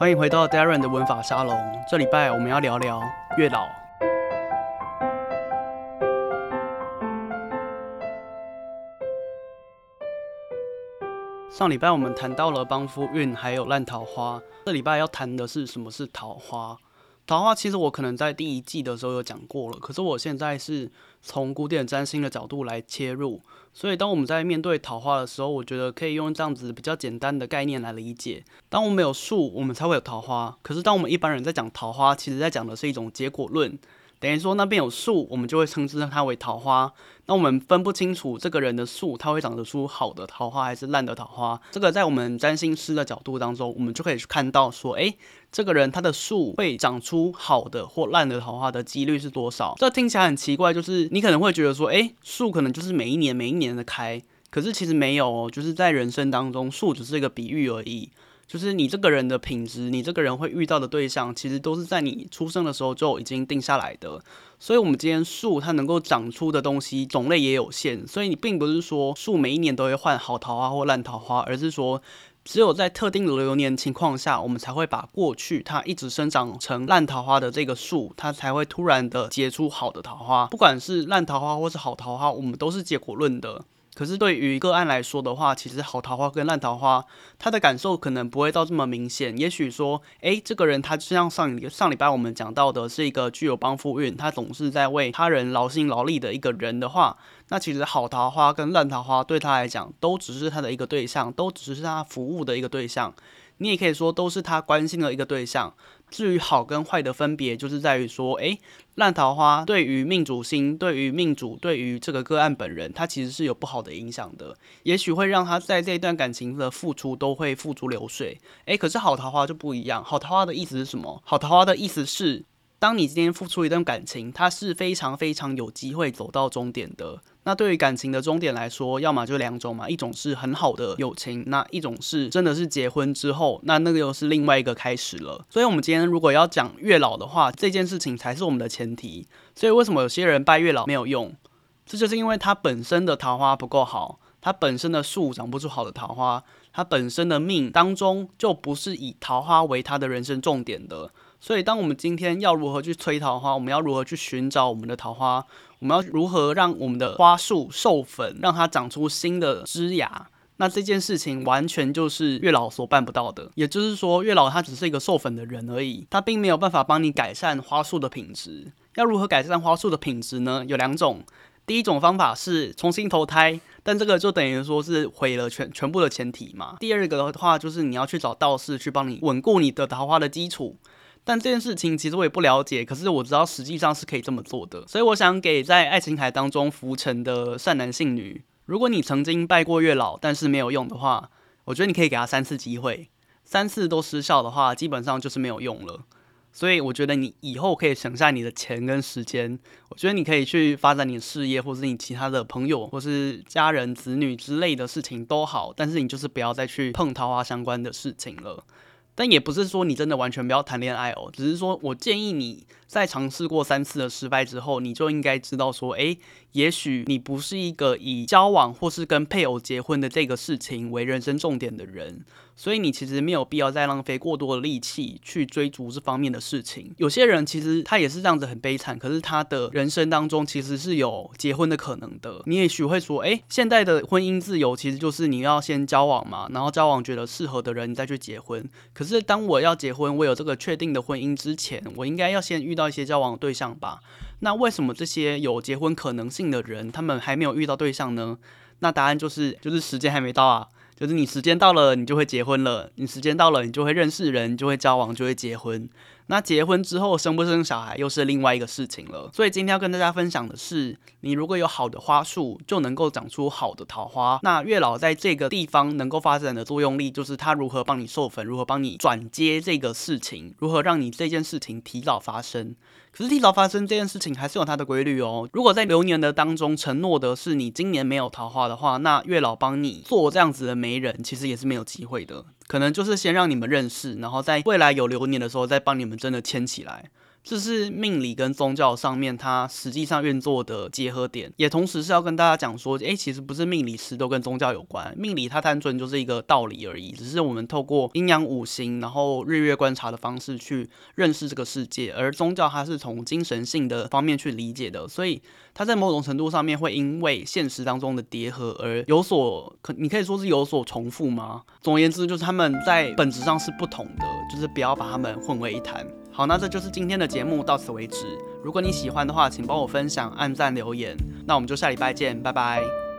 欢迎回到 Darren 的文法沙龙。这礼拜我们要聊聊月老。上礼拜我们谈到了帮夫运，还有烂桃花。这礼拜要谈的是什么是桃花？桃花其实我可能在第一季的时候有讲过了，可是我现在是从古典占星的角度来切入，所以当我们在面对桃花的时候，我觉得可以用这样子比较简单的概念来理解。当我们有树，我们才会有桃花。可是当我们一般人在讲桃花，其实在讲的是一种结果论。等于说那边有树，我们就会称之它为桃花。那我们分不清楚这个人的树，它会长得出好的桃花还是烂的桃花。这个在我们占星师的角度当中，我们就可以去看到说，诶，这个人他的树会长出好的或烂的桃花的几率是多少？这听起来很奇怪，就是你可能会觉得说，诶，树可能就是每一年每一年的开，可是其实没有哦，就是在人生当中，树只是一个比喻而已。就是你这个人的品质，你这个人会遇到的对象，其实都是在你出生的时候就已经定下来的。所以，我们今天树它能够长出的东西种类也有限，所以你并不是说树每一年都会换好桃花或烂桃花，而是说只有在特定的流年情况下，我们才会把过去它一直生长成烂桃花的这个树，它才会突然的结出好的桃花。不管是烂桃花或是好桃花，我们都是结果论的。可是对于个案来说的话，其实好桃花跟烂桃花，他的感受可能不会到这么明显。也许说，诶，这个人他就像上上礼拜我们讲到的，是一个具有帮夫运，他总是在为他人劳心劳力的一个人的话，那其实好桃花跟烂桃花对他来讲，都只是他的一个对象，都只是他服务的一个对象。你也可以说，都是他关心的一个对象。至于好跟坏的分别，就是在于说，诶，烂桃花对于命主星，对于命主，对于这个个案本人，他其实是有不好的影响的，也许会让他在这一段感情的付出都会付诸流水。诶，可是好桃花就不一样，好桃花的意思是什么？好桃花的意思是，当你今天付出一段感情，它是非常非常有机会走到终点的。那对于感情的终点来说，要么就两种嘛，一种是很好的友情，那一种是真的是结婚之后，那那个又是另外一个开始了。所以，我们今天如果要讲月老的话，这件事情才是我们的前提。所以，为什么有些人拜月老没有用？这就是因为他本身的桃花不够好，他本身的树长不出好的桃花，他本身的命当中就不是以桃花为他的人生重点的。所以，当我们今天要如何去催桃花，我们要如何去寻找我们的桃花，我们要如何让我们的花树授粉，让它长出新的枝芽，那这件事情完全就是月老所办不到的。也就是说，月老他只是一个授粉的人而已，他并没有办法帮你改善花树的品质。要如何改善花树的品质呢？有两种，第一种方法是重新投胎，但这个就等于说是毁了全全部的前提嘛。第二个的话，就是你要去找道士去帮你稳固你的桃花的基础。但这件事情其实我也不了解，可是我知道实际上是可以这么做的，所以我想给在爱情海当中浮沉的善男信女，如果你曾经拜过月老，但是没有用的话，我觉得你可以给他三次机会，三次都失效的话，基本上就是没有用了。所以我觉得你以后可以省下你的钱跟时间，我觉得你可以去发展你的事业，或是你其他的朋友，或是家人、子女之类的事情都好，但是你就是不要再去碰桃花相关的事情了。但也不是说你真的完全不要谈恋爱哦，只是说我建议你在尝试过三次的失败之后，你就应该知道说，诶，也许你不是一个以交往或是跟配偶结婚的这个事情为人生重点的人。所以你其实没有必要再浪费过多的力气去追逐这方面的事情。有些人其实他也是这样子很悲惨，可是他的人生当中其实是有结婚的可能的。你也许会说，诶，现在的婚姻自由其实就是你要先交往嘛，然后交往觉得适合的人你再去结婚。可是当我要结婚，我有这个确定的婚姻之前，我应该要先遇到一些交往对象吧？那为什么这些有结婚可能性的人，他们还没有遇到对象呢？那答案就是，就是时间还没到啊。就是你时间到了，你就会结婚了；你时间到了，你就会认识人，就会交往，就会结婚。那结婚之后生不生小孩又是另外一个事情了。所以今天要跟大家分享的是，你如果有好的花树，就能够长出好的桃花。那月老在这个地方能够发展的作用力，就是他如何帮你授粉，如何帮你转接这个事情，如何让你这件事情提早发生。可是提早发生这件事情还是有它的规律哦。如果在流年的当中承诺的是你今年没有桃花的话，那月老帮你做这样子的媒人，其实也是没有机会的。可能就是先让你们认识，然后在未来有流年的时候再帮你们真的牵起来。这是命理跟宗教上面它实际上运作的结合点，也同时是要跟大家讲说，诶，其实不是命理师都跟宗教有关，命理它单纯就是一个道理而已，只是我们透过阴阳五行，然后日月观察的方式去认识这个世界，而宗教它是从精神性的方面去理解的，所以它在某种程度上面会因为现实当中的叠合而有所可，你可以说是有所重复吗？总而言之，就是他们在本质上是不同的，就是不要把他们混为一谈。好，那这就是今天的节目，到此为止。如果你喜欢的话，请帮我分享、按赞、留言。那我们就下礼拜见，拜拜。